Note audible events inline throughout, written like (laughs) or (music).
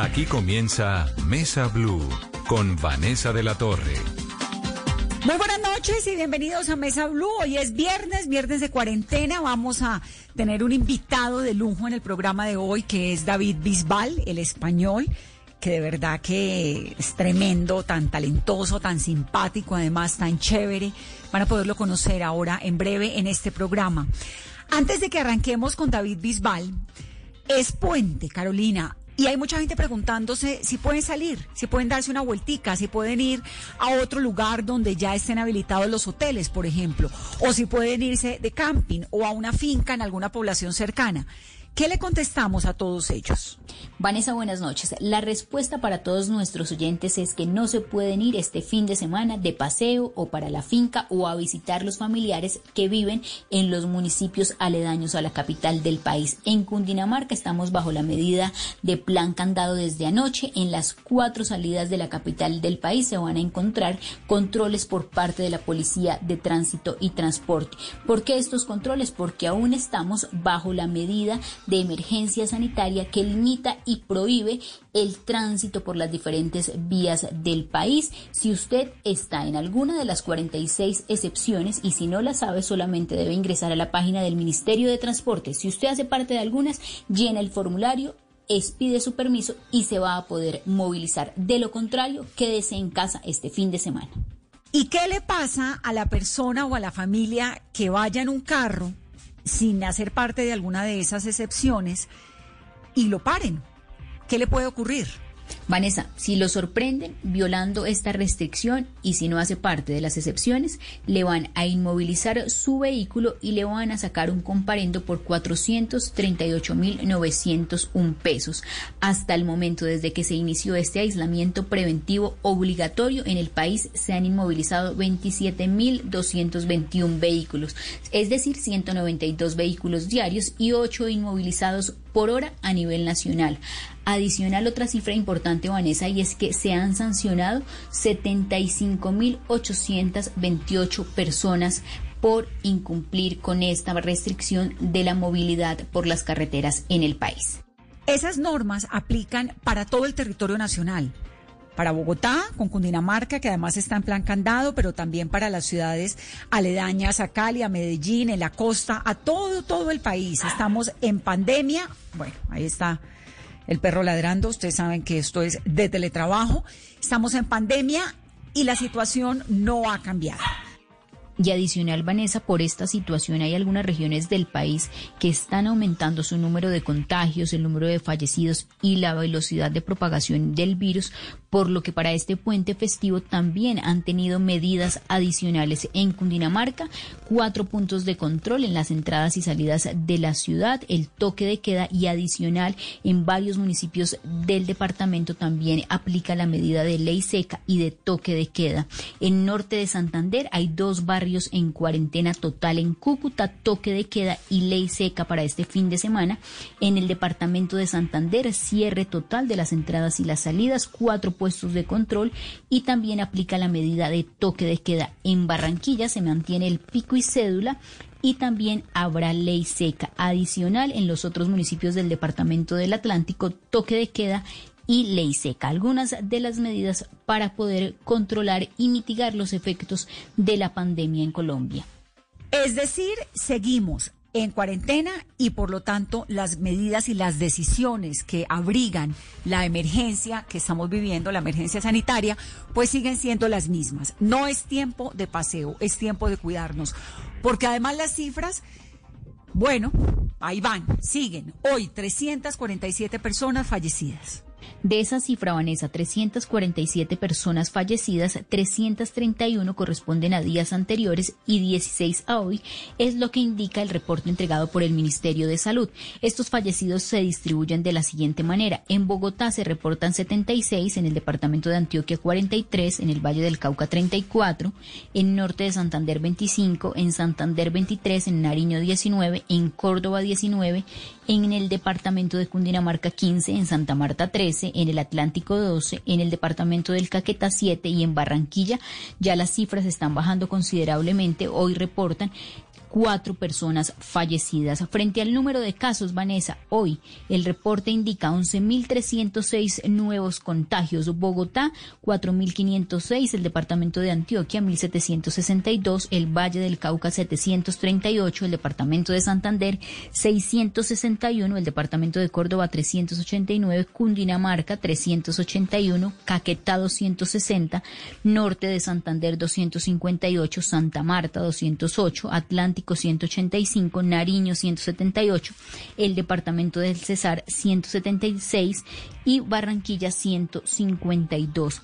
Aquí comienza Mesa Blue con Vanessa de la Torre. Muy buenas noches y bienvenidos a Mesa Blue. Hoy es viernes, viernes de cuarentena. Vamos a tener un invitado de lujo en el programa de hoy que es David Bisbal, el español, que de verdad que es tremendo, tan talentoso, tan simpático, además tan chévere. Van a poderlo conocer ahora en breve en este programa. Antes de que arranquemos con David Bisbal, es puente, Carolina. Y hay mucha gente preguntándose si pueden salir, si pueden darse una vueltica, si pueden ir a otro lugar donde ya estén habilitados los hoteles, por ejemplo, o si pueden irse de camping o a una finca en alguna población cercana. ¿Qué le contestamos a todos ellos? Vanessa, buenas noches. La respuesta para todos nuestros oyentes es que no se pueden ir este fin de semana de paseo o para la finca o a visitar los familiares que viven en los municipios aledaños a la capital del país. En Cundinamarca estamos bajo la medida de plan candado desde anoche. En las cuatro salidas de la capital del país se van a encontrar controles por parte de la Policía de Tránsito y Transporte. ¿Por qué estos controles? Porque aún estamos bajo la medida de emergencia sanitaria que limita y prohíbe el tránsito por las diferentes vías del país. Si usted está en alguna de las 46 excepciones y si no la sabe, solamente debe ingresar a la página del Ministerio de Transporte. Si usted hace parte de algunas, llena el formulario expide su permiso y se va a poder movilizar. De lo contrario, quédese en casa este fin de semana. ¿Y qué le pasa a la persona o a la familia que vaya en un carro sin hacer parte de alguna de esas excepciones y lo paren. ¿Qué le puede ocurrir? Vanessa, si lo sorprenden violando esta restricción y si no hace parte de las excepciones, le van a inmovilizar su vehículo y le van a sacar un comparendo por 438.901 pesos. Hasta el momento, desde que se inició este aislamiento preventivo obligatorio en el país, se han inmovilizado 27.221 vehículos, es decir, 192 vehículos diarios y 8 inmovilizados por hora a nivel nacional. Adicional, otra cifra importante, Vanessa, y es que se han sancionado 75.828 personas por incumplir con esta restricción de la movilidad por las carreteras en el país. Esas normas aplican para todo el territorio nacional. Para Bogotá, con Cundinamarca, que además está en plan candado, pero también para las ciudades aledañas a Cali, a Medellín, en la costa, a todo, todo el país. Estamos en pandemia. Bueno, ahí está el perro ladrando. Ustedes saben que esto es de teletrabajo. Estamos en pandemia y la situación no ha cambiado. Y adicional, Vanessa, por esta situación hay algunas regiones del país que están aumentando su número de contagios, el número de fallecidos y la velocidad de propagación del virus, por lo que para este puente festivo también han tenido medidas adicionales en Cundinamarca, cuatro puntos de control en las entradas y salidas de la ciudad, el toque de queda y adicional en varios municipios del departamento también aplica la medida de ley seca y de toque de queda. En norte de Santander hay dos barrios en cuarentena total en Cúcuta, toque de queda y ley seca para este fin de semana. En el departamento de Santander, cierre total de las entradas y las salidas, cuatro puestos de control y también aplica la medida de toque de queda. En Barranquilla se mantiene el pico y cédula y también habrá ley seca adicional en los otros municipios del departamento del Atlántico, toque de queda y ley seca. Algunas de las medidas para poder controlar y mitigar los efectos de la pandemia en Colombia. Es decir, seguimos en cuarentena y por lo tanto las medidas y las decisiones que abrigan la emergencia que estamos viviendo, la emergencia sanitaria, pues siguen siendo las mismas. No es tiempo de paseo, es tiempo de cuidarnos, porque además las cifras, bueno, ahí van, siguen. Hoy 347 personas fallecidas. De esa cifra, Vanessa, 347 personas fallecidas, 331 corresponden a días anteriores y 16 a hoy, es lo que indica el reporte entregado por el Ministerio de Salud. Estos fallecidos se distribuyen de la siguiente manera. En Bogotá se reportan 76, en el departamento de Antioquia 43, en el Valle del Cauca 34, en Norte de Santander 25, en Santander 23, en Nariño 19, en Córdoba 19, en el departamento de Cundinamarca 15, en Santa Marta 13, en el Atlántico 12, en el departamento del Caquetá 7 y en Barranquilla ya las cifras están bajando considerablemente. Hoy reportan cuatro personas fallecidas. Frente al número de casos, Vanessa, hoy el reporte indica 11.306 nuevos contagios. Bogotá, 4.506, el departamento de Antioquia, 1.762, el Valle del Cauca, 738, el departamento de Santander, 661, el departamento de Córdoba, 389, Cundinamarca, 381, Caquetá, 260, Norte de Santander, 258, Santa Marta, 208, Atlántico, 185, Nariño, 178, el departamento del Cesar, 176 y Barranquilla, 152.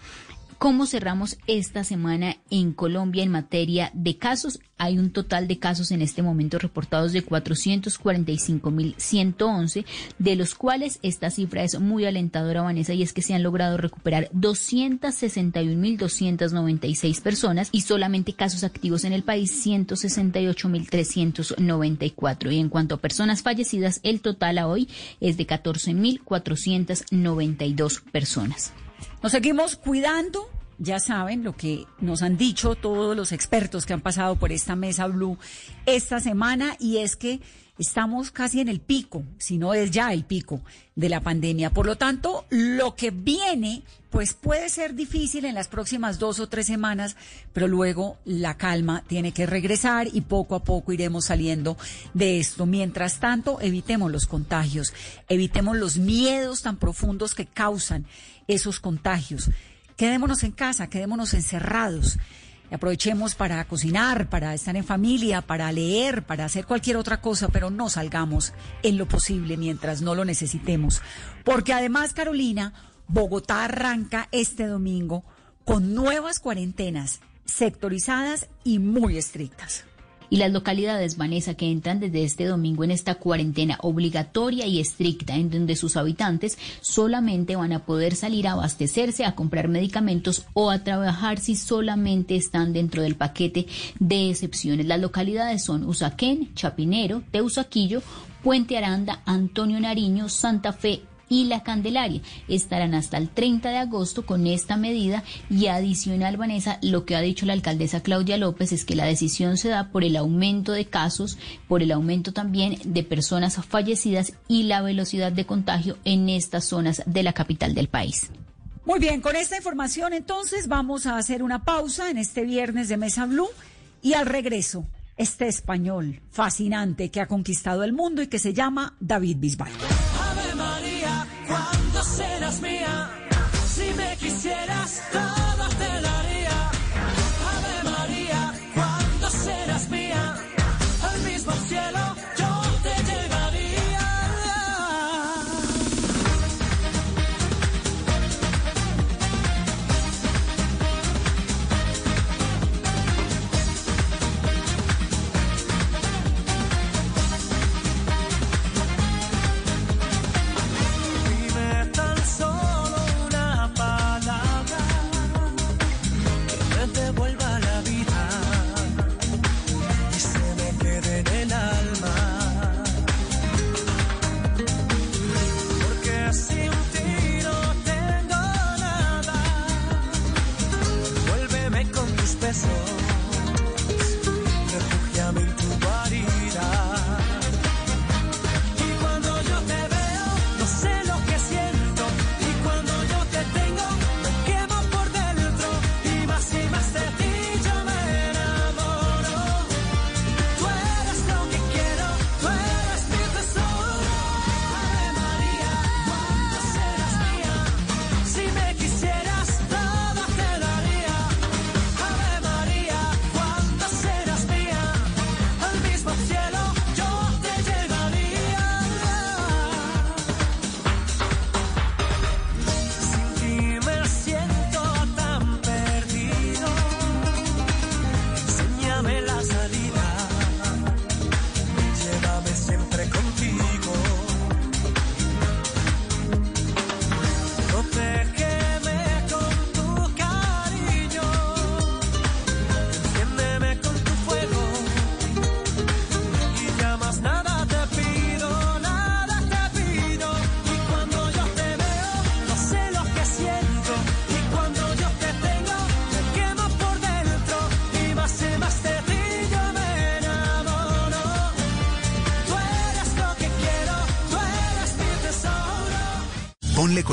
¿Cómo cerramos esta semana en Colombia en materia de casos? Hay un total de casos en este momento reportados de 445.111, de los cuales esta cifra es muy alentadora, Vanessa, y es que se han logrado recuperar 261.296 personas y solamente casos activos en el país 168.394. Y en cuanto a personas fallecidas, el total a hoy es de 14.492 personas. Nos seguimos cuidando. Ya saben lo que nos han dicho todos los expertos que han pasado por esta mesa Blue esta semana y es que estamos casi en el pico, si no es ya el pico de la pandemia. Por lo tanto, lo que viene, pues puede ser difícil en las próximas dos o tres semanas, pero luego la calma tiene que regresar y poco a poco iremos saliendo de esto. Mientras tanto, evitemos los contagios, evitemos los miedos tan profundos que causan esos contagios. Quedémonos en casa, quedémonos encerrados. Aprovechemos para cocinar, para estar en familia, para leer, para hacer cualquier otra cosa, pero no salgamos en lo posible mientras no lo necesitemos. Porque además, Carolina, Bogotá arranca este domingo con nuevas cuarentenas sectorizadas y muy estrictas y las localidades, Vanessa, que entran desde este domingo en esta cuarentena obligatoria y estricta, en donde sus habitantes solamente van a poder salir a abastecerse, a comprar medicamentos o a trabajar si solamente están dentro del paquete de excepciones. Las localidades son Usaquén, Chapinero, Teusaquillo, Puente Aranda, Antonio Nariño, Santa Fe y la Candelaria. Estarán hasta el 30 de agosto con esta medida y adicional, Vanessa, lo que ha dicho la alcaldesa Claudia López es que la decisión se da por el aumento de casos, por el aumento también de personas fallecidas y la velocidad de contagio en estas zonas de la capital del país. Muy bien, con esta información entonces vamos a hacer una pausa en este viernes de Mesa Blue y al regreso este español fascinante que ha conquistado el mundo y que se llama David Bisbal serás mía.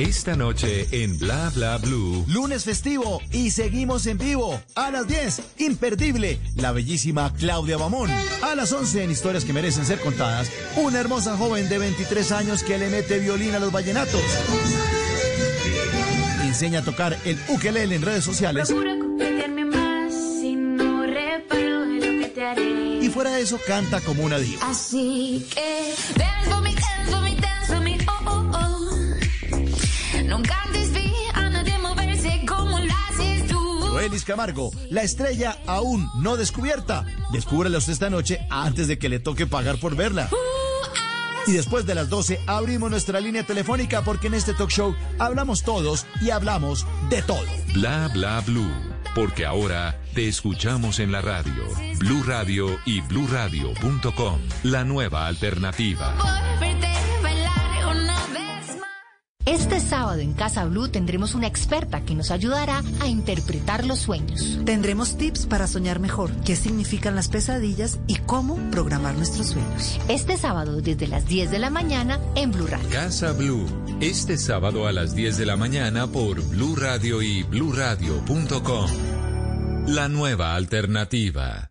Esta noche en Bla Bla Blue. Lunes festivo y seguimos en vivo. A las 10, imperdible, la bellísima Claudia Bamón. A las 11, en historias que merecen ser contadas, una hermosa joven de 23 años que le mete violín a los vallenatos. Enseña a tocar el ukelele en redes sociales. Y fuera de eso, canta como una diva. Así que dance for me, Joelis Camargo, la estrella aún no descubierta. Descúbrela usted esta noche antes de que le toque pagar por verla. Y después de las 12 abrimos nuestra línea telefónica porque en este talk show hablamos todos y hablamos de todo. Bla Bla Blue. Porque ahora te escuchamos en la radio. Blue Radio y bluradio.com. La nueva alternativa. Este sábado en Casa Blue tendremos una experta que nos ayudará a interpretar los sueños. Tendremos tips para soñar mejor, qué significan las pesadillas y cómo programar nuestros sueños. Este sábado desde las 10 de la mañana en Blue Radio. Casa Blue. Este sábado a las 10 de la mañana por Blue Radio y bluradio.com. La nueva alternativa.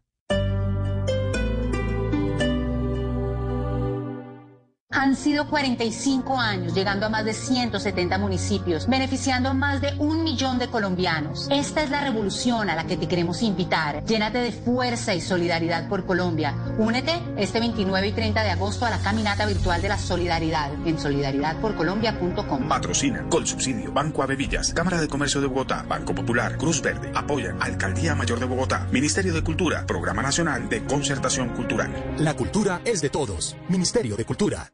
Han sido 45 años, llegando a más de 170 municipios, beneficiando a más de un millón de colombianos. Esta es la revolución a la que te queremos invitar. Llénate de fuerza y solidaridad por Colombia. Únete este 29 y 30 de agosto a la caminata virtual de la solidaridad en solidaridadporcolombia.com. Patrocina, con subsidio, Banco Avevillas, Cámara de Comercio de Bogotá, Banco Popular, Cruz Verde, apoyan Alcaldía Mayor de Bogotá, Ministerio de Cultura, Programa Nacional de Concertación Cultural. La cultura es de todos. Ministerio de Cultura.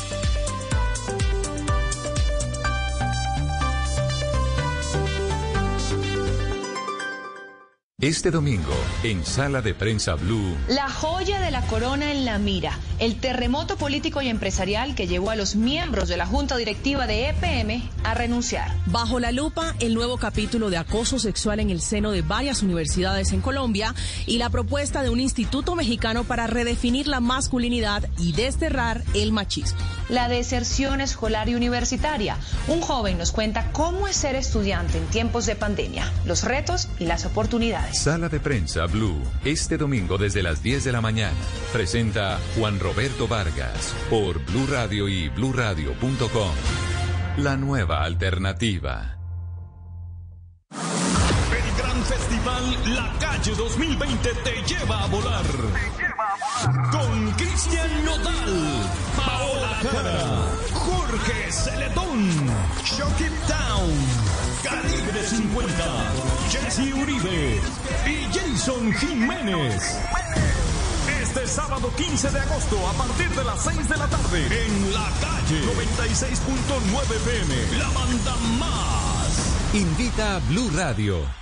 Este domingo, en Sala de Prensa Blue, La joya de la corona en la mira, el terremoto político y empresarial que llevó a los miembros de la Junta Directiva de EPM a renunciar. Bajo la lupa, el nuevo capítulo de acoso sexual en el seno de varias universidades en Colombia y la propuesta de un instituto mexicano para redefinir la masculinidad y desterrar el machismo. La deserción escolar y universitaria. Un joven nos cuenta cómo es ser estudiante en tiempos de pandemia, los retos y las oportunidades. Sala de Prensa Blue, este domingo desde las 10 de la mañana. Presenta Juan Roberto Vargas por Blue Radio y bluradio.com. La nueva alternativa. El gran festival La Calle 2020 te lleva a volar. Con Cristian Nodal, Paola Jorge Celetón, Shock It Down, Calibre 50, Jesse Uribe y Jason Jiménez. Este sábado 15 de agosto a partir de las 6 de la tarde en la calle 96.9 pm, la banda más. Invita a Blue Radio.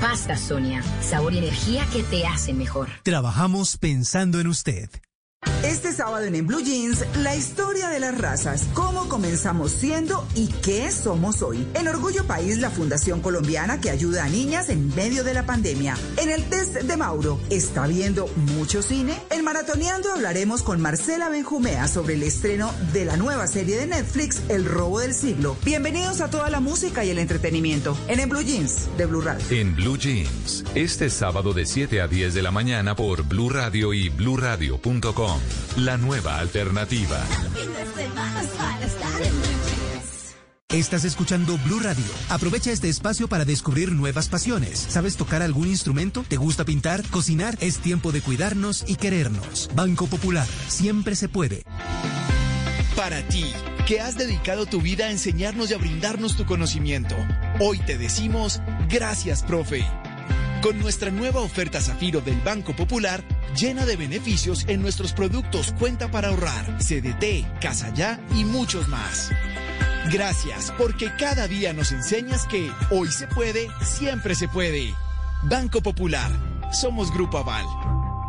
Pasta Sonia, sabor y energía que te hacen mejor. Trabajamos pensando en usted. Este sábado en Blue Jeans, la historia de las razas, cómo comenzamos siendo y qué somos hoy. En Orgullo País, la fundación colombiana que ayuda a niñas en medio de la pandemia. En el test de Mauro, ¿está viendo mucho cine? En Maratoneando hablaremos con Marcela Benjumea sobre el estreno de la nueva serie de Netflix, El robo del siglo. Bienvenidos a toda la música y el entretenimiento en En Blue Jeans de Blue Radio. En Blue Jeans, este sábado de 7 a 10 de la mañana por Blue Radio y bluradio.com. La nueva alternativa. Estás escuchando Blue Radio. Aprovecha este espacio para descubrir nuevas pasiones. ¿Sabes tocar algún instrumento? ¿Te gusta pintar? ¿Cocinar? Es tiempo de cuidarnos y querernos. Banco Popular. Siempre se puede. Para ti, que has dedicado tu vida a enseñarnos y a brindarnos tu conocimiento, hoy te decimos gracias, profe. Con nuestra nueva oferta Zafiro del Banco Popular, llena de beneficios en nuestros productos Cuenta para ahorrar, CDT, Casa Ya y muchos más. Gracias, porque cada día nos enseñas que hoy se puede, siempre se puede. Banco Popular. Somos Grupo Aval.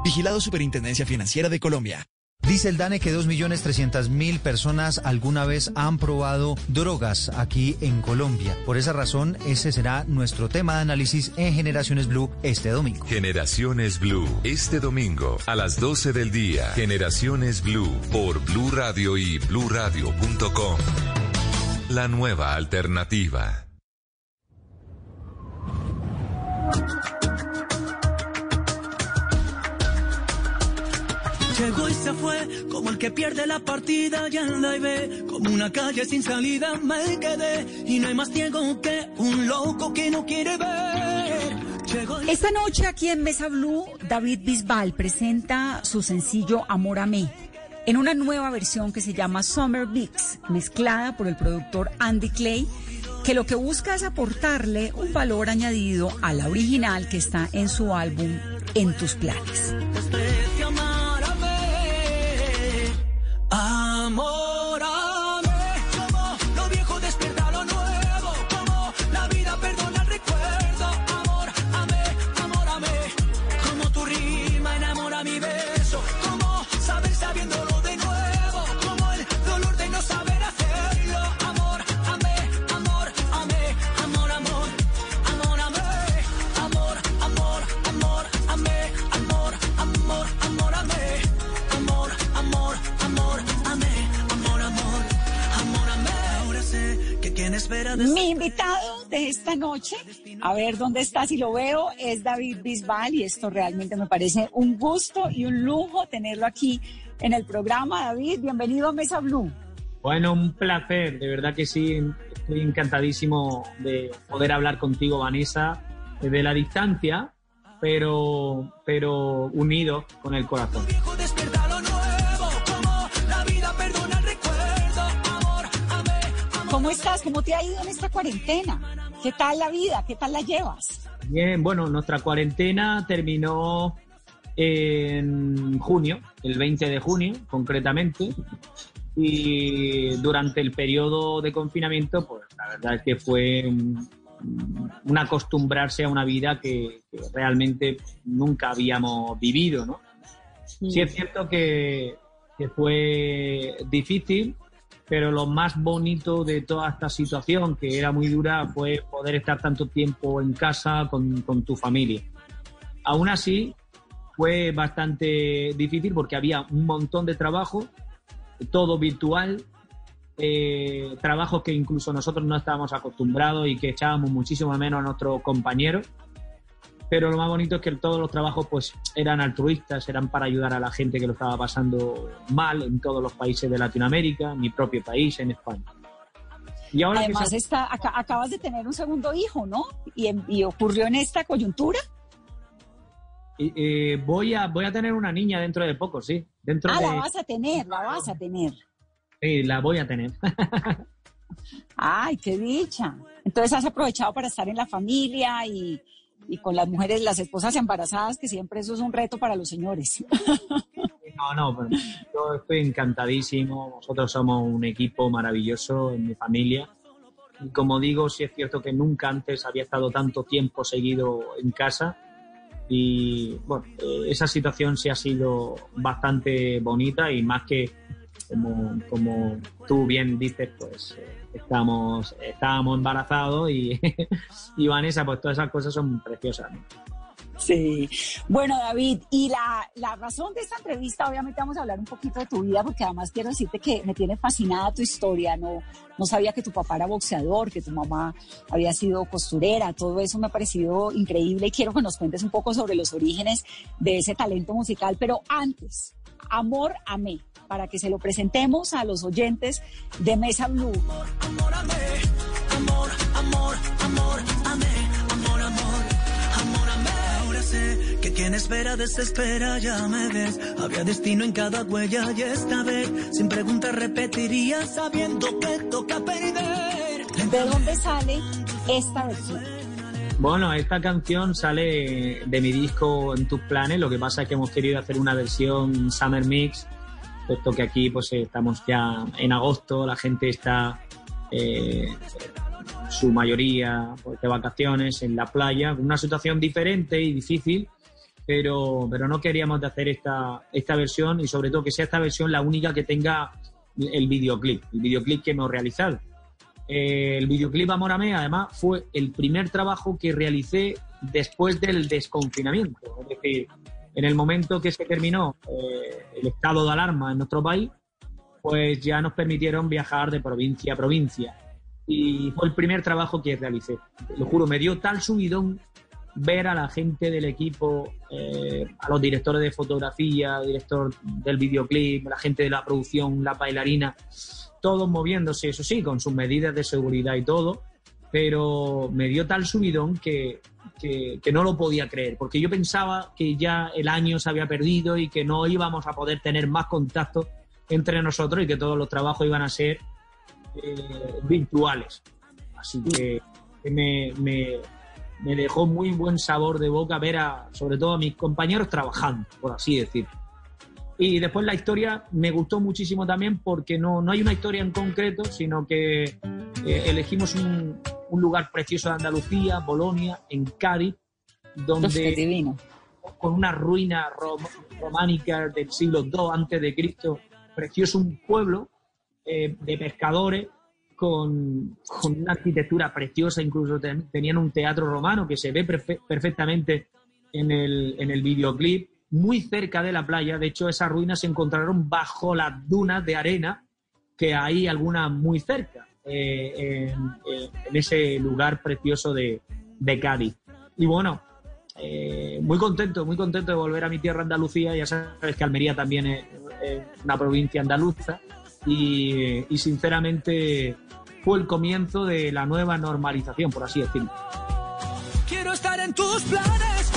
Vigilado Superintendencia Financiera de Colombia. Dice el DANE que 2.300.000 personas alguna vez han probado drogas aquí en Colombia. Por esa razón, ese será nuestro tema de análisis en Generaciones Blue este domingo. Generaciones Blue, este domingo a las 12 del día. Generaciones Blue por Blue Radio y bluradio.com. La nueva alternativa. Llegó y se fue, como el que pierde la partida y anda y ve, como una calle sin salida me quedé, y no hay más ciego que un loco que no quiere ver. Y- Esta noche aquí en Mesa Blue, David Bisbal presenta su sencillo Amor a mí en una nueva versión que se llama Summer Mix, mezclada por el productor Andy Clay, que lo que busca es aportarle un valor añadido a la original que está en su álbum En tus planes. amor. Esta noche, a ver dónde está, si lo veo, es David Bisbal y esto realmente me parece un gusto y un lujo tenerlo aquí en el programa. David, bienvenido a Mesa Blue. Bueno, un placer, de verdad que sí. Estoy encantadísimo de poder hablar contigo, Vanessa, desde la distancia, pero, pero unido con el corazón. ¿Cómo estás? ¿Cómo te ha ido en esta cuarentena? ¿Qué tal la vida? ¿Qué tal la llevas? Bien, bueno, nuestra cuarentena terminó en junio, el 20 de junio concretamente, y durante el periodo de confinamiento, pues la verdad es que fue un, un acostumbrarse a una vida que, que realmente nunca habíamos vivido, ¿no? Sí es cierto que, que fue difícil, pero lo más bonito de toda esta situación, que era muy dura, fue poder estar tanto tiempo en casa con, tu familia. Aún así, fue bastante difícil porque había un montón de trabajo, todo virtual, eh, trabajos que incluso nosotros no estábamos acostumbrados y que echábamos muchísimo menos a nuestros compañeros. Pero lo más bonito es que todos los trabajos pues eran altruistas, eran para ayudar a la gente que lo estaba pasando mal en todos los países de Latinoamérica, mi propio país, en España. Y ahora Además, se- está, aca- acabas de tener un segundo hijo, ¿no? Y, y ocurrió en esta coyuntura. eh, eh, voy, a, voy a tener una niña dentro de poco, sí. Dentro Ah, de, la vas a tener, la vas a tener. sí, la voy a tener. (laughs) Ay, qué dicha. Entonces has aprovechado para estar en la familia y, y con las mujeres, las esposas embarazadas, que siempre eso es un reto para los señores. No, no, pero yo estoy encantadísimo. Nosotros somos un equipo maravilloso en mi familia. Y como digo, sí es cierto que nunca antes había estado tanto tiempo seguido en casa. Y bueno, eh, esa situación sí ha sido bastante bonita y más que, como, como tú bien dices, pues eh, estamos, estábamos embarazados y, (laughs) y Vanessa, pues todas esas cosas son preciosas. Sí. Bueno, David, y la, la razón de esta entrevista, obviamente vamos a hablar un poquito de tu vida, porque además quiero decirte que me tiene fascinada tu historia. No, no sabía que tu papá era boxeador, que tu mamá había sido costurera, todo eso me ha parecido increíble y quiero que nos cuentes un poco sobre los orígenes de ese talento musical. Pero antes, Amor Amé, para que se lo presentemos a los oyentes de Mesa Blue. Amor, amor, amor, amé, amor, amor, amor, amé. Ahora sé que quien espera desespera, ya me ves. Había destino en cada huella y esta vez, sin preguntas repetiría sabiendo que toca perder. ¿De dónde sale esta versión? Bueno, esta canción sale de mi disco En tus planes, lo que pasa es que hemos querido hacer una versión Summer Mix, puesto que aquí pues estamos ya en agosto, la gente está eh, su mayoría pues, de vacaciones en la playa, una situación diferente y difícil, pero, pero no queríamos de hacer esta, esta versión y sobre todo que sea esta versión la única que tenga el videoclip, el videoclip que hemos realizado. Eh, el videoclip Amor a Mí, además, fue el primer trabajo que realicé después del desconfinamiento. Es decir, en el momento que se terminó eh, el estado de alarma en nuestro país, pues ya nos permitieron viajar de provincia a provincia. Y fue el primer trabajo que realicé. Lo juro, me dio tal subidón ver a la gente del equipo, eh, a los directores de fotografía, director del videoclip, la gente de la producción, la bailarina, todos moviéndose, eso sí, con sus medidas de seguridad y todo, pero me dio tal subidón que, que, no lo podía creer, porque yo pensaba que ya el año se había perdido y que no íbamos a poder tener más contacto entre nosotros y que todos los trabajos iban a ser eh, virtuales. Así que me, me, me dejó muy buen sabor de boca ver a, sobre todo a mis compañeros trabajando, por así decir. Y después la historia me gustó muchísimo también porque no, no hay una historia en concreto, sino que eh, elegimos un, un lugar precioso de Andalucía, Bolonia, en Cádiz, donde con una ruina rom- románica del siglo II antes de Cristo, precioso un pueblo eh, de pescadores con, con una arquitectura preciosa, incluso ten- tenían un teatro romano que se ve perfe- perfectamente en el, en el videoclip, muy cerca de la playa. De hecho, esas ruinas se encontraron bajo las dunas de arena, que hay algunas muy cerca, eh, en, ese lugar precioso de, de Cádiz. Y bueno, eh, muy contento, muy contento de volver a mi tierra Andalucía. Ya sabes que Almería también es, una provincia andaluza. Y, y sinceramente fue el comienzo de la nueva normalización, por así decirlo. Quiero estar en tus planes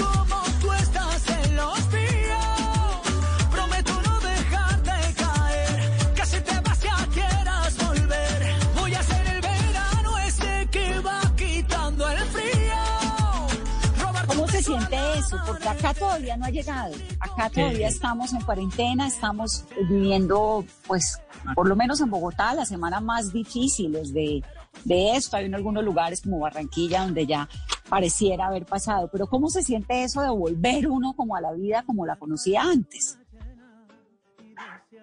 Porque acá todavía no ha llegado. Acá todavía estamos en cuarentena, estamos viviendo, pues, por lo menos en Bogotá, las semanas más difíciles de, de esto. Hay en algunos lugares como Barranquilla donde ya pareciera haber pasado. Pero ¿cómo se siente eso de volver uno como a la vida como la conocía antes?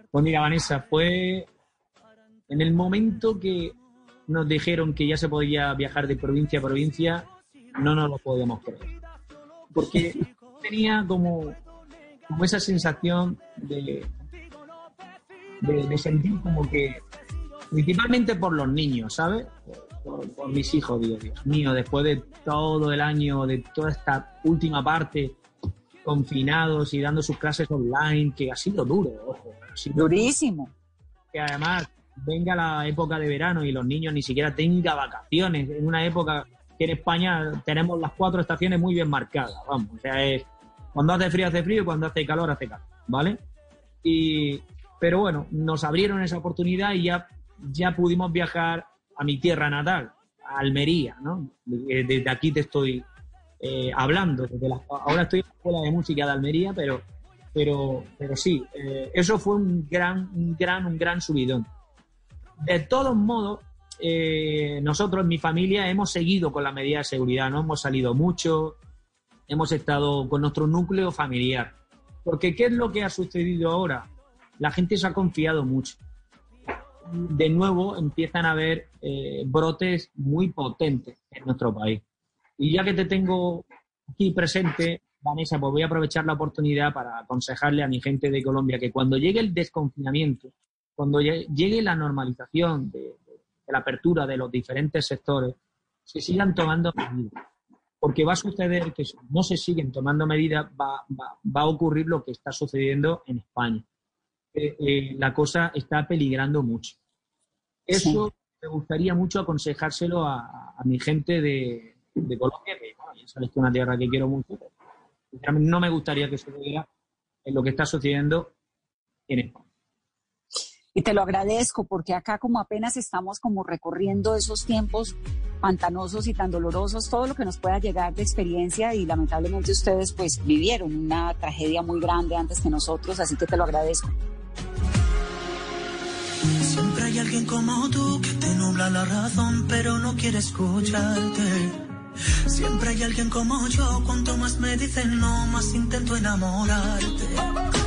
Pues mira, Vanessa, fue en el momento que nos dijeron que ya se podía viajar de provincia a provincia, no nos lo podíamos creer. Porque tenía como, como esa sensación de, de, de sentir como que, principalmente por los niños, ¿sabes? Por, por mis hijos, digo, Dios mío, después de todo el año, de toda esta última parte, confinados y dando sus clases online, que ha sido duro, ojo. ha sido Durísimo. Que además venga la época de verano y los niños ni siquiera tengan vacaciones, en una época que en España tenemos las cuatro estaciones muy bien marcadas, vamos, o sea, es cuando hace frío hace frío y cuando hace calor hace calor, ¿vale? Y, pero bueno, nos abrieron esa oportunidad y ya, ya pudimos viajar a mi tierra natal, a Almería, ¿no? Desde desde aquí te estoy eh, hablando. Ahora estoy en la escuela de música de Almería, pero, pero, pero sí, eh, eso fue un gran, un gran, un gran subidón. De todos modos, eh, nosotros, mi familia, hemos seguido con la medida de seguridad, no hemos salido mucho. hemos estado con nuestro núcleo familiar. Porque ¿qué es lo que ha sucedido ahora? La gente se ha confiado mucho. De nuevo empiezan a haber eh, brotes muy potentes en nuestro país. Y ya que te tengo aquí presente, Vanessa, pues voy a aprovechar la oportunidad para aconsejarle a mi gente de Colombia que cuando llegue el desconfinamiento, cuando lle- llegue la normalización de, de la apertura de los diferentes sectores, se sigan tomando medidas. Porque va a suceder que si no se siguen tomando medidas, va, va- va a ocurrir lo que está sucediendo en España. Eh, eh, la cosa está peligrando mucho. Eso me gustaría mucho aconsejárselo a, a mi gente de, de Colombia, que bueno, ya sabes que es una tierra que quiero mucho. pero no me gustaría que sucediera en lo que está sucediendo en España. Y te lo agradezco porque acá como apenas estamos como recorriendo esos tiempos pantanosos y tan dolorosos, todo lo que nos pueda llegar de experiencia y lamentablemente ustedes pues vivieron una tragedia muy grande antes que nosotros, así que te lo agradezco. Siempre hay alguien como tú que te nubla la razón, pero no quiere escucharte. Siempre hay alguien como yo, cuanto más me dicen no, más intento enamorarte.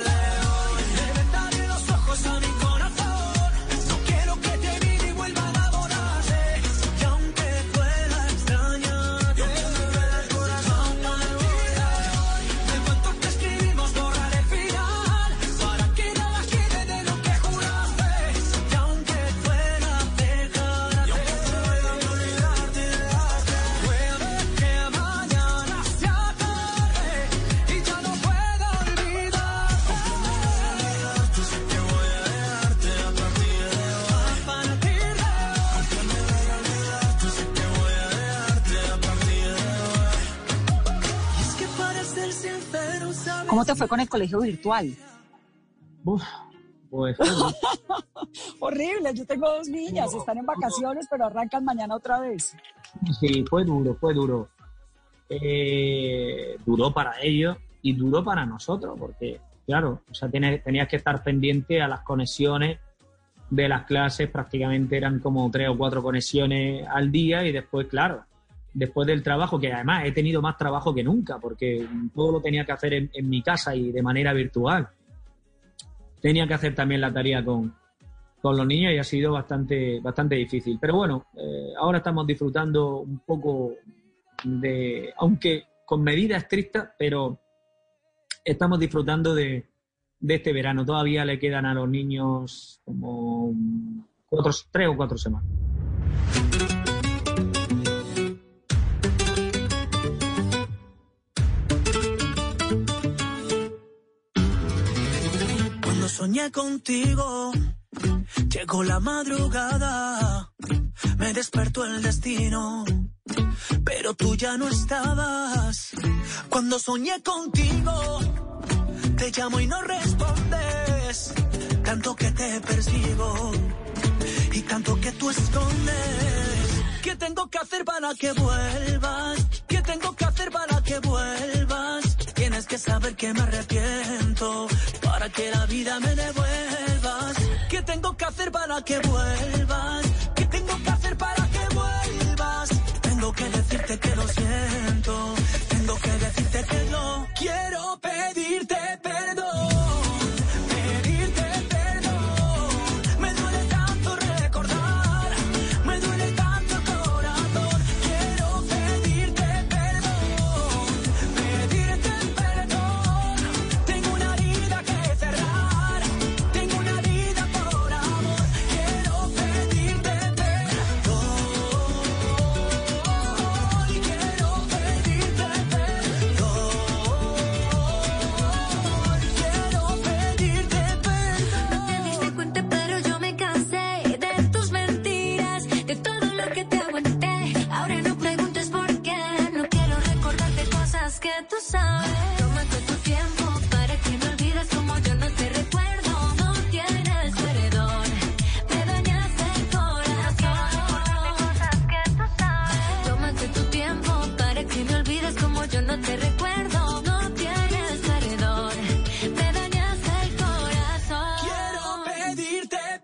fue con el colegio virtual? Uf, pues (laughs) Horrible, yo tengo dos niñas, están en vacaciones, pero arrancan mañana otra vez. Sí, fue duro, fue duro. Eh, duró para ellos y duró para nosotros, porque, claro, o sea, tenías que estar pendiente a las conexiones de las clases, prácticamente eran como tres o cuatro conexiones al día y después, claro, después del trabajo, que además he tenido más trabajo que nunca, porque todo lo tenía que hacer en, mi casa y de manera virtual. Tenía que hacer también la tarea con, con los niños y ha sido bastante, bastante difícil. Pero bueno, eh, ahora estamos disfrutando un poco de, aunque con medidas estrictas, pero estamos disfrutando de, de este verano. Todavía le quedan a los niños como cuatro, tres o cuatro semanas. Soñé contigo, llegó la madrugada, me despertó el destino, pero tú ya no estabas. Cuando soñé contigo, te llamo y no respondes, tanto que te persigo y tanto que tú escondes. ¿Qué tengo que hacer para que vuelvas? ¿Qué tengo que hacer para que vuelvas? tienes que saber que me arrepiento para que la vida me devuelvas. ¿Qué tengo que hacer para que vuelvas? ¿Qué tengo que hacer para que vuelvas? Tengo que decirte que lo siento. Tengo que decirte que no quiero pedirte perdón.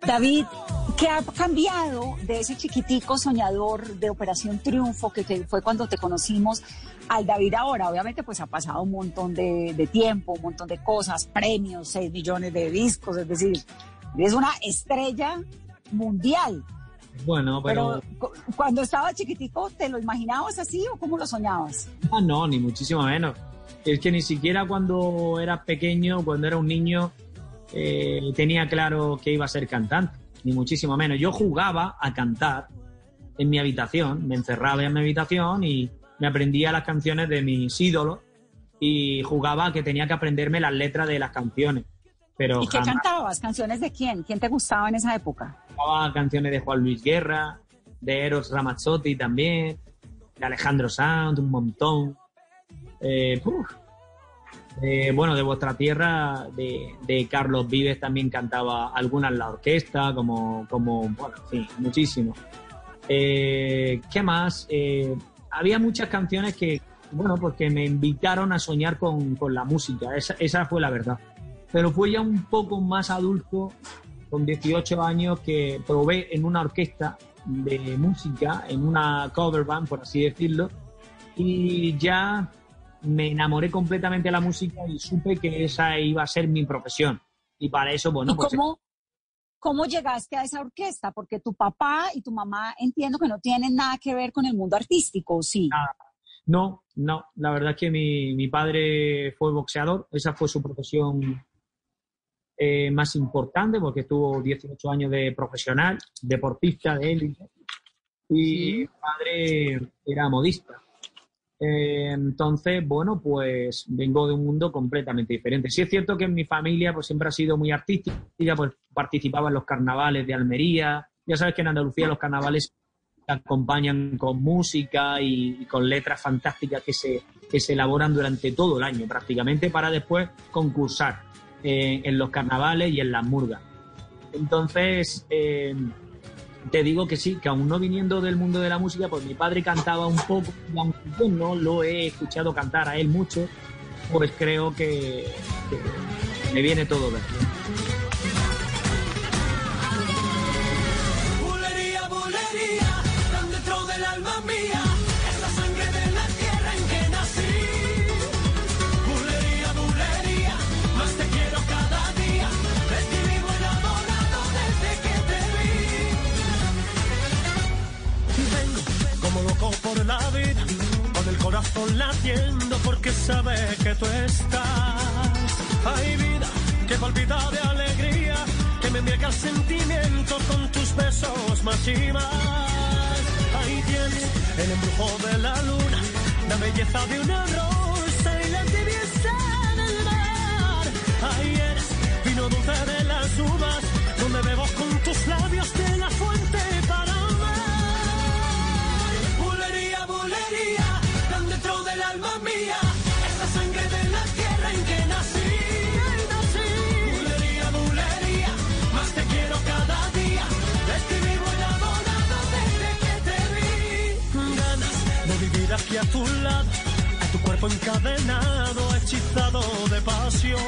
David, ¿qué ha cambiado de ese chiquitico soñador de Operación Triunfo que, que fue cuando te conocimos al David ahora? Obviamente pues ha pasado un montón de, de tiempo, un montón de cosas, premios, 6 millones de discos, es decir, es una estrella mundial. Bueno, pero... Pero cu- cuando estaba chiquitico, ¿te lo imaginabas así o cómo lo soñabas? Ah, no, ni muchísimo menos. Es que ni siquiera cuando era pequeño, cuando era un niño, eh, tenía claro que iba a ser cantante, ni muchísimo menos. Yo jugaba a cantar en mi habitación, me encerraba en mi habitación y me aprendía las canciones de mis ídolos y jugaba a que tenía que aprenderme las letras de las canciones. Pero ¿Y qué jamás cantabas? ¿Canciones de quién? ¿Quién te gustaba en esa época? cantaba canciones de Juan Luis Guerra, de Eros Ramazzotti también, de Alejandro Sanz, un montón. Eh. Eh, bueno, de vuestra tierra, de, Carlos Vives también cantaba algunas la orquesta, como, como bueno, en fin, muchísimo. Eh, ¿Qué más? Eh, había muchas canciones que, bueno, pues que me invitaron a soñar con, con la música, esa, esa fue la verdad. Pero fue ya un poco más adulto, con 18 años, que probé en una orquesta de música, en una cover band, por así decirlo, y ya me enamoré completamente de la música y supe que esa iba a ser mi profesión. Y para eso, bueno, ¿Y pues cómo, cómo llegaste a esa orquesta? Porque tu papá y tu mamá entiendo que no tienen nada que ver con el mundo artístico, ¿o ¿sí? No, no, la verdad es que mi, mi padre fue boxeador, esa fue su profesión eh, más importante porque estuvo 18 años de profesional, deportista de élite, y mi padre era modista. Eh, entonces, bueno, pues vengo de un mundo completamente diferente. Sí es cierto que en mi familia pues siempre ha sido muy artística, pues participaba en los carnavales de Almería. Ya sabes que en Andalucía los carnavales se acompañan con música y, con letras fantásticas que se, que se elaboran durante todo el año prácticamente para después concursar eh, en los carnavales y en las murgas. Entonces, eh, te digo que sí, que aún no viniendo del mundo de la música, pues mi padre cantaba un poco, y aunque yo no lo he escuchado cantar a él mucho, pues creo que, que me viene todo bien. Por la vida, con el corazón latiendo porque sabe que tú estás. Hay vida que palpita de alegría, que me embriaga el sentimiento con tus besos más. Ahí tienes el embrujo de la luna, la belleza de una rosa y la tibieza del mar. Ahí eres vino dulce de las uvas, encadenado, hechizado de pasión.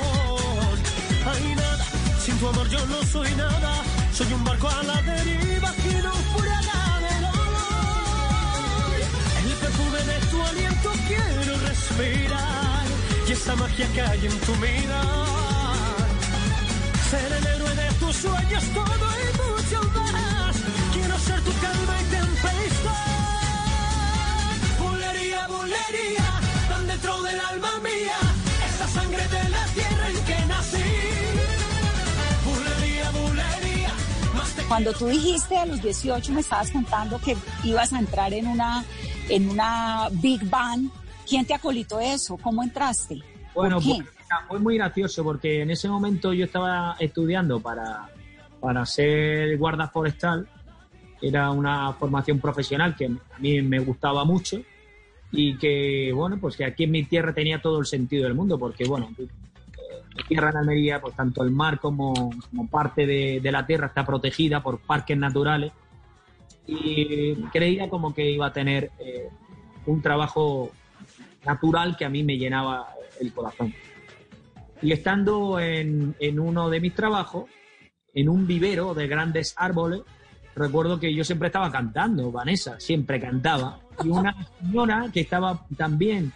Hay nada, sin tu amor yo no soy nada, soy un barco a la deriva que no furada de dolor. El perfume de tu aliento quiero respirar y esa magia que hay en tu mirar. Ser el héroe de tus sueños, todo y mucho más. Cuando tú dijiste a los 18 me estabas contando que ibas a entrar en una, en una big band. ¿Quién te acolitó eso? ¿Cómo entraste? Bueno, ¿Por pues, fue muy gracioso porque en ese momento yo estaba estudiando para, para ser guarda forestal. Era una formación profesional que a mí me gustaba mucho y que, bueno, pues que aquí en mi tierra tenía todo el sentido del mundo porque, bueno, tierra en Almería, pues tanto el mar como, como parte de, de la tierra está protegida por parques naturales y creía como que iba a tener eh, un trabajo natural que a mí me llenaba el corazón. Y estando en, en uno de mis trabajos, en un vivero de grandes árboles. Recuerdo que yo siempre estaba cantando, Vanessa siempre cantaba. Y una señora que estaba también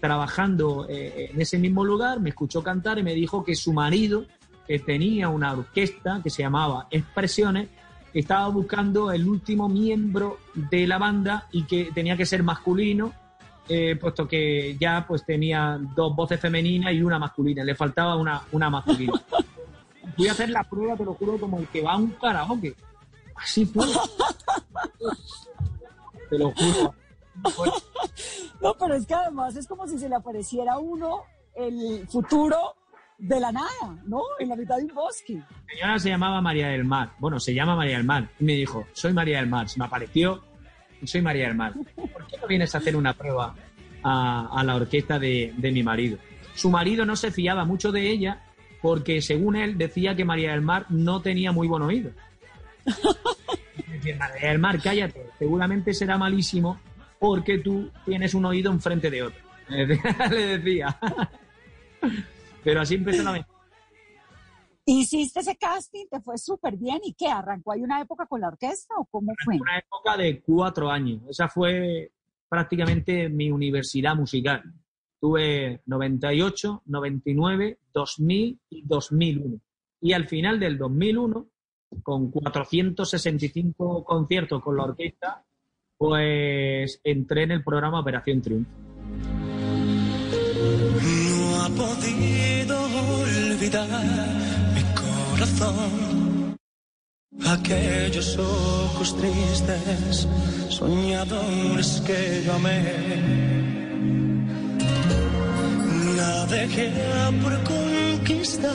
trabajando eh, en ese mismo lugar me escuchó cantar y me dijo que su marido, que tenía una orquesta que se llamaba Expresiones, estaba buscando el último miembro de la banda y que tenía que ser masculino, eh, puesto que ya pues tenía dos voces femeninas y una masculina, le faltaba una, una masculina. (laughs) Fui a hacer la prueba, te lo juro, como el que va a un karaoke. Así fue. (laughs) te lo juro. (laughs) No, pero es que además es como si se le apareciera a uno el futuro de la nada, ¿no? En la mitad de un bosque. La señora se llamaba María del Mar. Bueno, se llama María del Mar. Y me dijo, soy María del Mar. Se me apareció y soy María del Mar. ¿Por qué no vienes a hacer una prueba a, a la orquesta de, de mi marido? Su marido no se fiaba mucho de ella porque, según él, decía que María del Mar no tenía muy buen oído. (laughs) María del Mar, cállate, seguramente será malísimo porque tú tienes un oído enfrente de otro. (laughs) Le decía. Pero así empezó la aventura. Hiciste ese casting, te fue súper bien. ¿Y qué? ¿Arrancó ahí una época con la orquesta o cómo fue? Una época de cuatro años. Esa fue prácticamente mi universidad musical. Tuve 98, 99, 2000 y 2001. Y al final del 2001, con 465 conciertos con la orquesta, pues entré en el programa Operación Triunfo. No ha podido olvidar mi corazón aquellos ojos tristes, soñadores que yo amé. Navegé por conquistar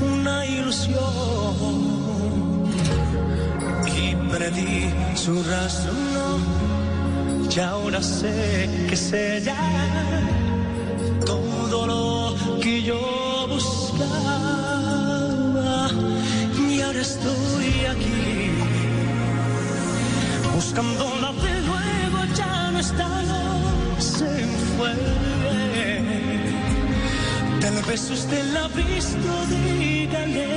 una ilusión y perdí su no, y ahora sé que es ella todo lo que yo buscaba. Y ahora estoy aquí buscándola de nuevo ya no está se fue tal vez usted la ha visto dígale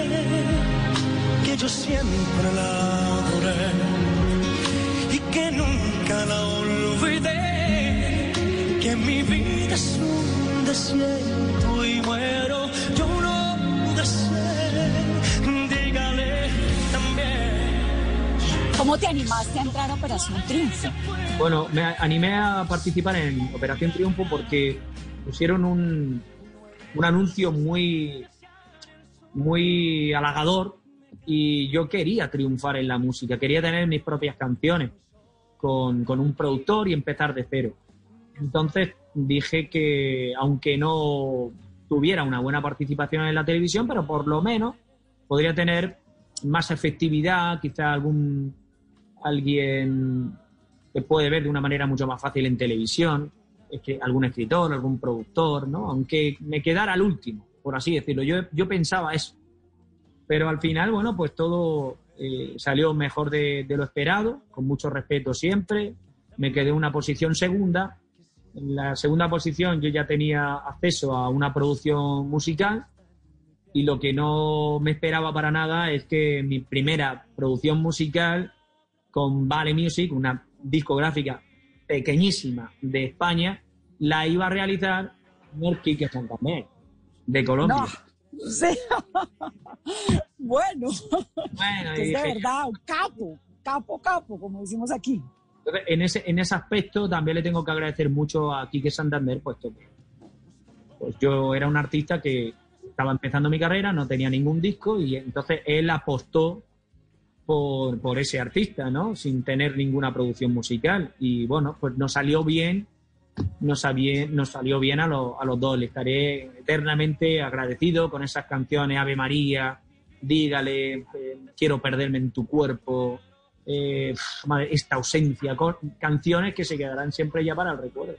que yo siempre la adoré y que nunca la olvidé que mi vida es un desierto y muero yo no deseo dígale también. ¿Cómo te animaste a entrar a Operación Triunfo? Bueno, me animé a participar en Operación Triunfo porque pusieron un, un anuncio muy, muy halagador y yo quería triunfar en la música, quería tener mis propias canciones con, con un productor y empezar de cero. Entonces dije que aunque no tuviera una buena participación en la televisión, pero por lo menos podría tener más efectividad, quizá algún alguien que puede ver de una manera mucho más fácil en televisión, es que algún escritor, algún productor, ¿no? Aunque me quedara al último, por así decirlo. Yo, yo pensaba eso. Pero al final, bueno, pues todo eh, salió mejor de, lo esperado, con mucho respeto siempre. Me quedé en una posición segunda. En la segunda posición yo ya tenía acceso a una producción musical y lo que no me esperaba para nada es que mi primera producción musical con Vale Music, una discográfica pequeñísima de España, la iba a realizar señor Quique Santander, de Colombia. No, (laughs) sí. Bueno, (laughs) es de verdad un capo, capo, capo, como decimos aquí. En ese, en ese aspecto también le tengo que agradecer mucho a Quique Santander, puesto que pues yo era un artista que estaba empezando mi carrera, no tenía ningún disco y entonces él apostó por, por ese artista, ¿no? Sin tener ninguna producción musical. Y bueno, pues nos salió bien, nos, salió, nos salió bien a, lo- a los dos. Le estaré eternamente agradecido con esas canciones, Ave María, Dígale, eh, Quiero perderme en tu cuerpo, eh, esta ausencia, con- canciones que se quedarán siempre ya para el recuerdo.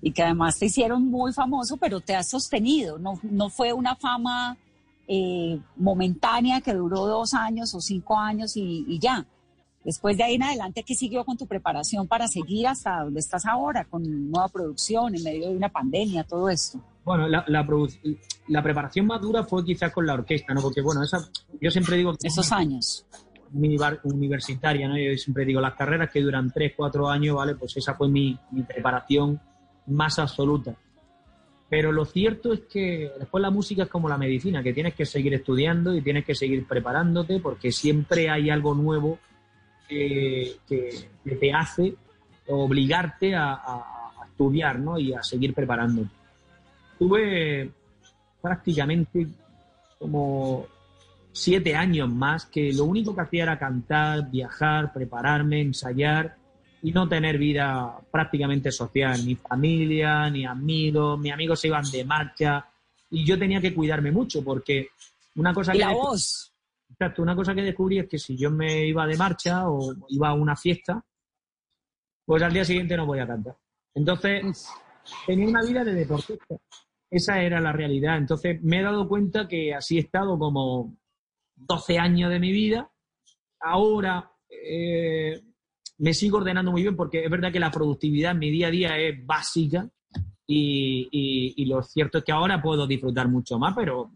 Y que además te hicieron muy famoso, pero te has sostenido. No, no fue una fama eh, momentánea que duró dos años o cinco años y, y ya. Después de ahí en adelante, ¿qué siguió con tu preparación para seguir hasta donde estás ahora, con nueva producción, en medio de una pandemia, todo esto? Bueno, la, la, la preparación más dura fue quizás con la orquesta, ¿no? Porque, bueno, esa, yo siempre digo... que Esos años. universitaria, ¿no? Yo siempre digo, las carreras que duran 3, 4 años, ¿vale? Pues esa fue mi, mi preparación más absoluta. Pero lo cierto es que después la música es como la medicina, que tienes que seguir estudiando y tienes que seguir preparándote porque siempre hay algo nuevo que, que- que te hace obligarte a, a- a estudiar ¿no? y a seguir preparándote. Tuve prácticamente como siete años más que lo único que hacía era cantar, viajar, prepararme, ensayar y no tener vida prácticamente social, ni familia, ni amigos, mis amigos se iban de marcha y yo tenía que cuidarme mucho porque una cosa Y que la voz. Exacto, una cosa que descubrí es que si yo me iba de marcha o iba a una fiesta, pues al día siguiente no voy a cantar. Entonces, tenía una vida de deportista. Esa era la realidad. Entonces, me he dado cuenta que así he estado como 12 años de mi vida. Ahora eh, me sigo ordenando muy bien porque es verdad que la productividad en mi día a día es básica y, lo cierto es que ahora puedo disfrutar mucho más, pero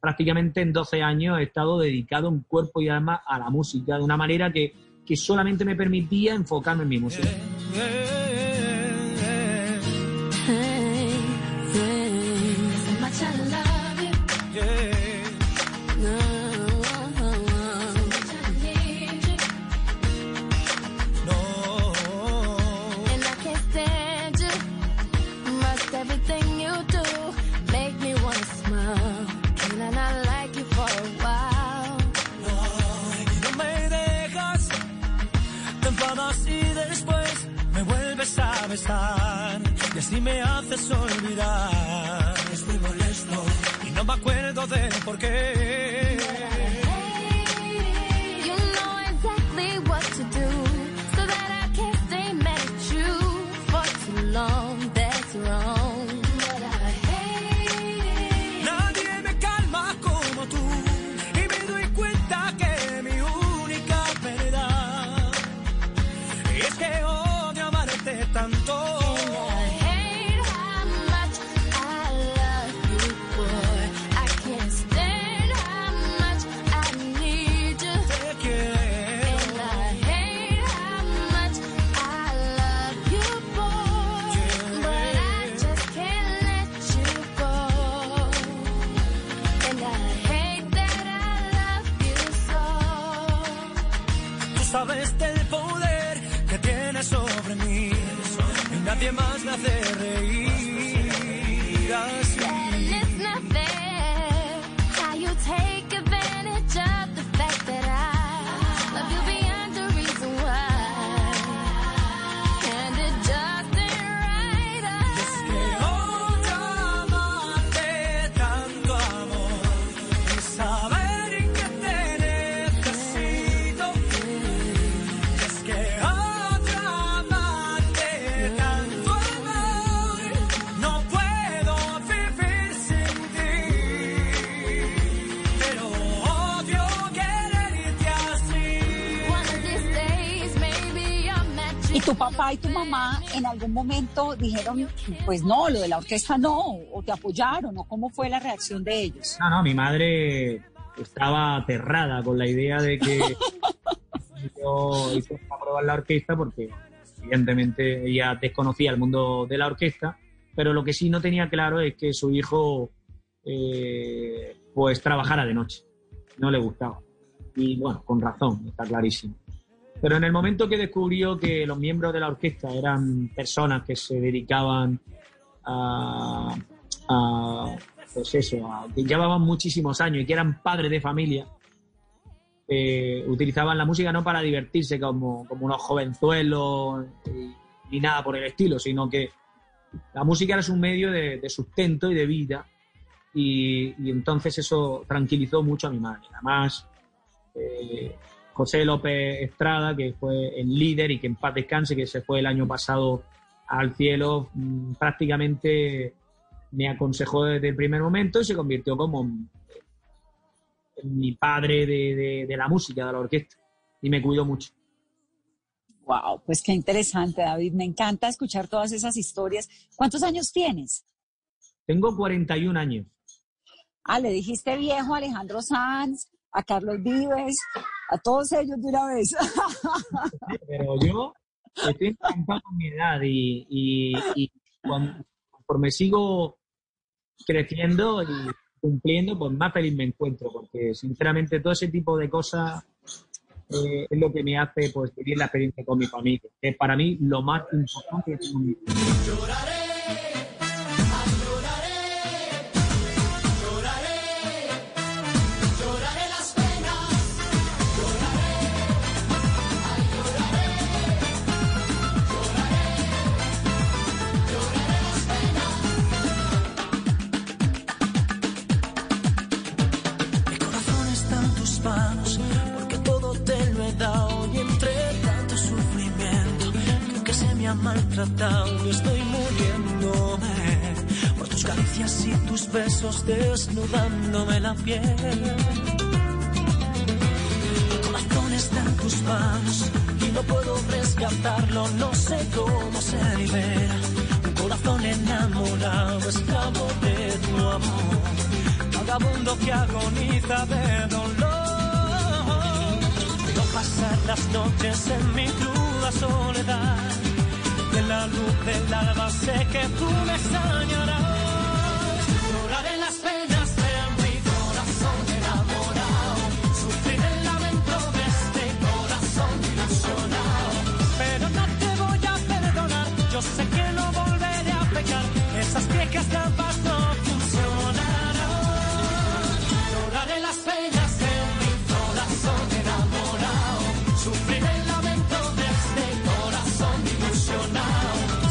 prácticamente en 12 años he estado dedicado en cuerpo y alma a la música de una manera que, que solamente me permitía enfocarme en mi música. Y así me haces olvidar. Estoy molesto y no me acuerdo de por qué. Tu papá y tu mamá en algún momento dijeron, pues no, lo de la orquesta no, o te apoyaron, o cómo fue la reacción de ellos? No, no, mi madre estaba aterrada con la idea de que (laughs) yo hice a probar la orquesta porque evidentemente ella desconocía el mundo de la orquesta, pero lo que sí no tenía claro es que su hijo eh, pues trabajara de noche, no le gustaba. Y bueno, con razón, está clarísimo. Pero en el momento que descubrió que los miembros de la orquesta eran personas que se dedicaban a, pues eso, que llevaban muchísimos años y que eran padres de familia, eh, utilizaban la música no para divertirse como, como unos jovenzuelos ni nada por el estilo, sino que la música era un medio de, de sustento y de vida y, y entonces eso tranquilizó mucho a mi madre. Además, eh, José López Estrada, que fue el líder y que en paz descanse, que se fue el año pasado al cielo, mm, prácticamente me aconsejó desde el primer momento y se convirtió como mi padre de, de- de la música, de la orquesta, y me cuidó mucho. Wow, pues qué interesante, David. Me encanta escuchar todas esas historias. ¿Cuántos años tienes? Tengo 41 años. Ah, le dijiste viejo a Alejandro Sanz, a Carlos Vives, a todos ellos de una vez. Pero yo estoy encantado con mi edad y, y, y cuando- conforme sigo creciendo y cumpliendo, pues más feliz me encuentro, porque sinceramente todo ese tipo de cosas eh, es lo que me hace pues vivir la experiencia con mi familia, que es para mí lo más importante que tengo. Lloraré besos desnudándome la piel. Mi corazón está en tus manos y no puedo rescatarlo, no sé cómo se libera. Un corazón enamorado, esclavo de tu amor, vagabundo que agoniza de dolor. Veo pasar las noches en mi cruda soledad en la luz del alba sé que tú me extrañarás.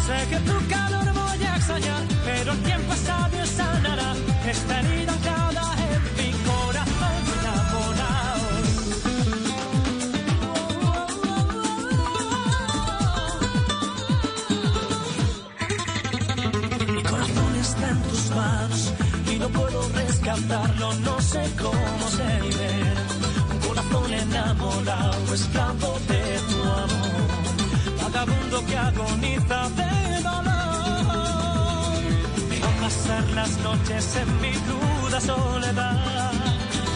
Sé que tu calor voy a extrañar, pero el tiempo es sabio y sanará esta herida anclada en mi corazón enamorado. Mi corazón está en tus manos y no puedo rescatarlo, no sé cómo se libera. Un corazón enamorado, esclavo de tu amor, vagabundo que agoniza pasar las noches en mi cruda soledad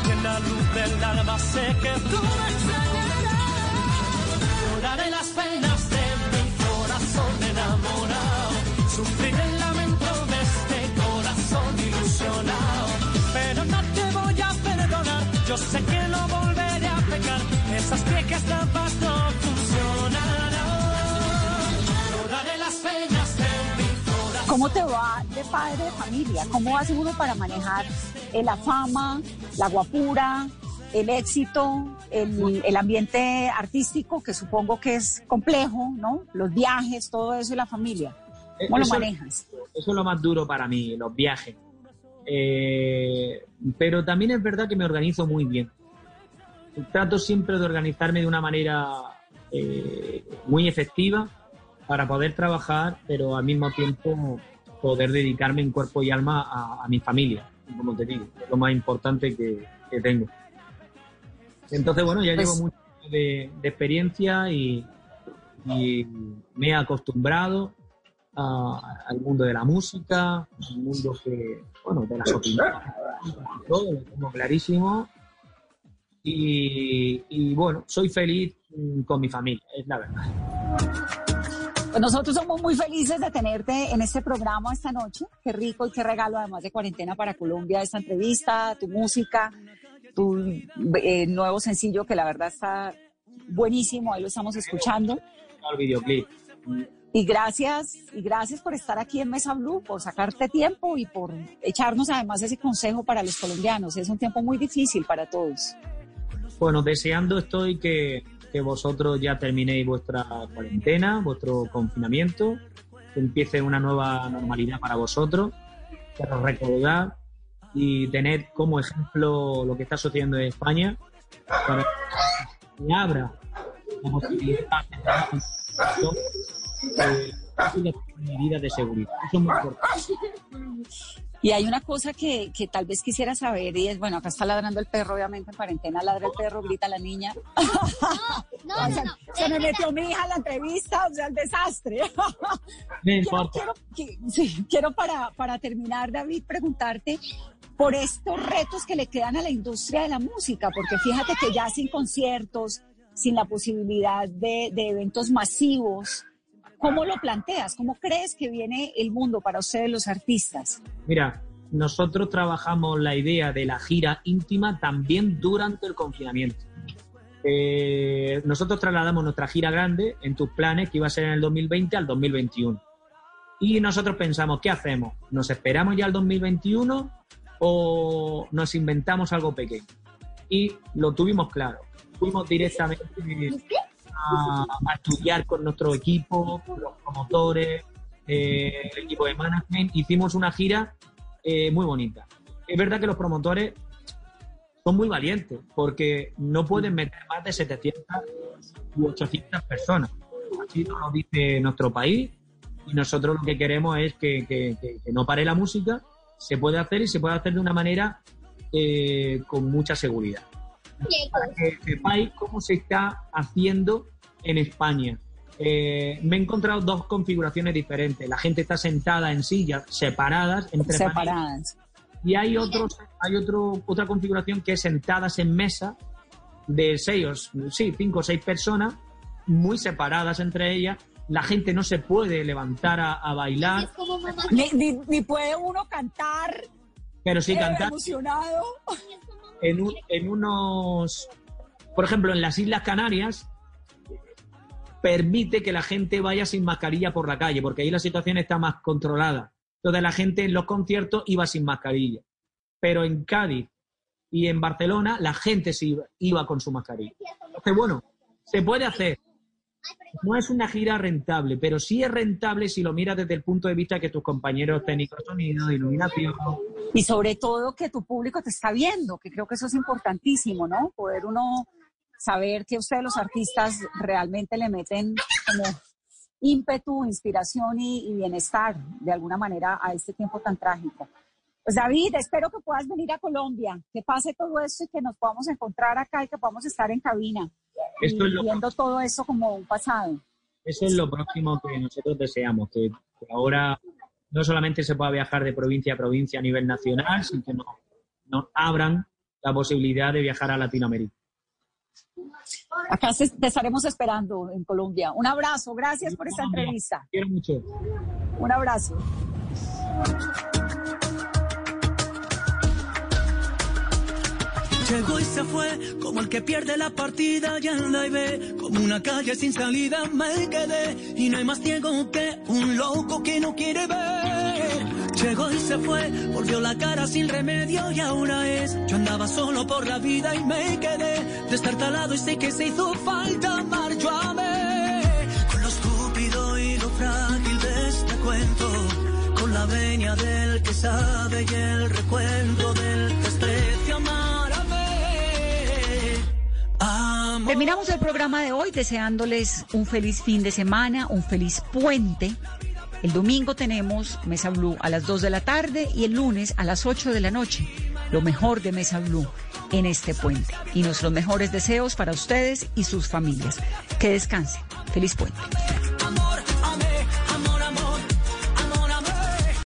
y en la luz del alma sé que tú me extrañarás. Lloraré las penas de mi corazón enamorado, sufrir el lamento de este corazón ilusionado. Pero no te voy a perdonar, yo sé que no volveré a pecar, esas viejas trampas no funcionarán. Lloraré las penas. ¿Cómo te va de padre de familia? ¿Cómo hace uno para manejar la fama, la guapura, el éxito, el, el ambiente artístico, que supongo que es complejo, ¿no? Los viajes, todo eso y la familia. ¿Cómo lo Eso- manejas? Eso es lo más duro para mí, los viajes. Eh, pero también es verdad que me organizo muy bien. Trato siempre de organizarme de una manera eh, muy efectiva para poder trabajar, pero al mismo tiempo poder dedicarme en cuerpo y alma a, a mi familia, como te digo, es lo más importante que, que tengo. Entonces, bueno, ya Pues- llevo mucho de, de experiencia y, y me he acostumbrado a- al mundo de la música, al mundo que, bueno, de las opiniones, todo lo tengo clarísimo. Y, y, bueno, soy feliz con mi familia, es la verdad. Pues nosotros somos muy felices de tenerte en este programa esta noche. Qué rico y qué regalo, además de cuarentena para Colombia, esta entrevista, tu música, tu eh, nuevo sencillo que la verdad está buenísimo, ahí lo estamos escuchando. El videoclip. Y gracias, y gracias por estar aquí en Mesa Blue, por sacarte tiempo y por echarnos además ese consejo para los colombianos. Es un tiempo muy difícil para todos. Bueno, deseando estoy que, que vosotros ya terminéis vuestra cuarentena, vuestro confinamiento, que empiece una nueva normalidad para vosotros, pero recordad y tened como ejemplo lo que está sucediendo en España para que abra la posibilidad de, medidas de seguridad. Eso es muy importante. Y hay una cosa que, que tal vez quisiera saber y es, bueno, acá está ladrando el perro, obviamente en cuarentena ladra el perro, grita la niña. no, (laughs) se, no, se me metió mi hija en la entrevista, o sea, el desastre. (laughs) No quiero, importa. quiero, que- sí, quiero para, para terminar, David, preguntarte por estos retos que le quedan a la industria de la música, porque fíjate que ya sin conciertos, sin la posibilidad de, de eventos masivos, ¿cómo lo planteas? ¿Cómo crees que viene el mundo para ustedes los artistas? Mira, nosotros trabajamos la idea de la gira íntima también durante el confinamiento. Eh, nosotros trasladamos nuestra gira grande en tus planes, que iba a ser en el 2020 al 2021. Y nosotros pensamos, ¿qué hacemos? ¿Nos esperamos ya al 2021 o nos inventamos algo pequeño? Y lo tuvimos claro. Fuimos directamente a, estudiar con nuestro equipo, los promotores, eh, el equipo de management. Hicimos una gira eh, muy bonita. Es verdad que los promotores son muy valientes porque no pueden meter más de 700 u 800 personas. Así nos lo dice nuestro país y nosotros lo que queremos es que no pare la música. Se puede hacer y se puede hacer de una manera eh, con mucha seguridad. Para que sepáis cómo se está haciendo en España. Eh, me he encontrado dos configuraciones diferentes. La gente está sentada en sillas separadas entre. Separadas. Y hay otros, hay otro, otra configuración que es sentadas en mesa de seis, o- sí, cinco o seis personas, muy separadas entre ellas. La gente no se puede levantar a, a bailar, Ni, ni- ni puede uno cantar pero sí eh, cantar emocionado. (laughs) en, un- en unos, por ejemplo, en las Islas Canarias permite que la gente vaya sin mascarilla por la calle, porque ahí la situación está más controlada. Entonces la gente en los conciertos iba sin mascarilla. Pero en Cádiz y en Barcelona la gente sí iba, iba con su mascarilla. Entonces, bueno, se puede hacer. No es una gira rentable, pero sí es rentable si lo miras desde el punto de vista que tus compañeros técnicos sonido, de iluminación, Y sobre todo que tu público te está viendo, que creo que eso es importantísimo, ¿no? Poder uno saber que ustedes los artistas realmente le meten como ímpetu, inspiración y, y bienestar de alguna manera a este tiempo tan trágico. Pues David, espero que puedas venir a Colombia, que pase todo esto y que nos podamos encontrar acá y que podamos estar en cabina Esto y es lo- viendo todo eso como un pasado. Eso es lo próximo que nosotros deseamos, que, que ahora no solamente se pueda viajar de provincia a provincia a nivel nacional, sino que nos, nos abran la posibilidad de viajar a Latinoamérica. Acá te estaremos esperando en Colombia. Un abrazo, gracias por esta entrevista. Quiero mucho. Un abrazo. Llegó y se fue como el que pierde la partida y en la ve como una calle sin salida me quedé y no hay más ciego que un loco que no quiere ver. Llegó y se fue, volvió la cara sin remedio y ahora es. Yo andaba solo por la vida y me quedé destartalado y sé que se hizo falta amar. Yo amé con lo estúpido y lo frágil de este cuento, con la venia del que sabe y el recuento del que Terminamos el programa de hoy deseándoles un feliz fin de semana, un feliz puente. El domingo tenemos Mesa Blue a las 2 de la tarde y el lunes a las 8 de la noche. Lo mejor de Mesa Blue en este puente. Y nuestros mejores deseos para ustedes y sus familias. Que descansen. Feliz puente.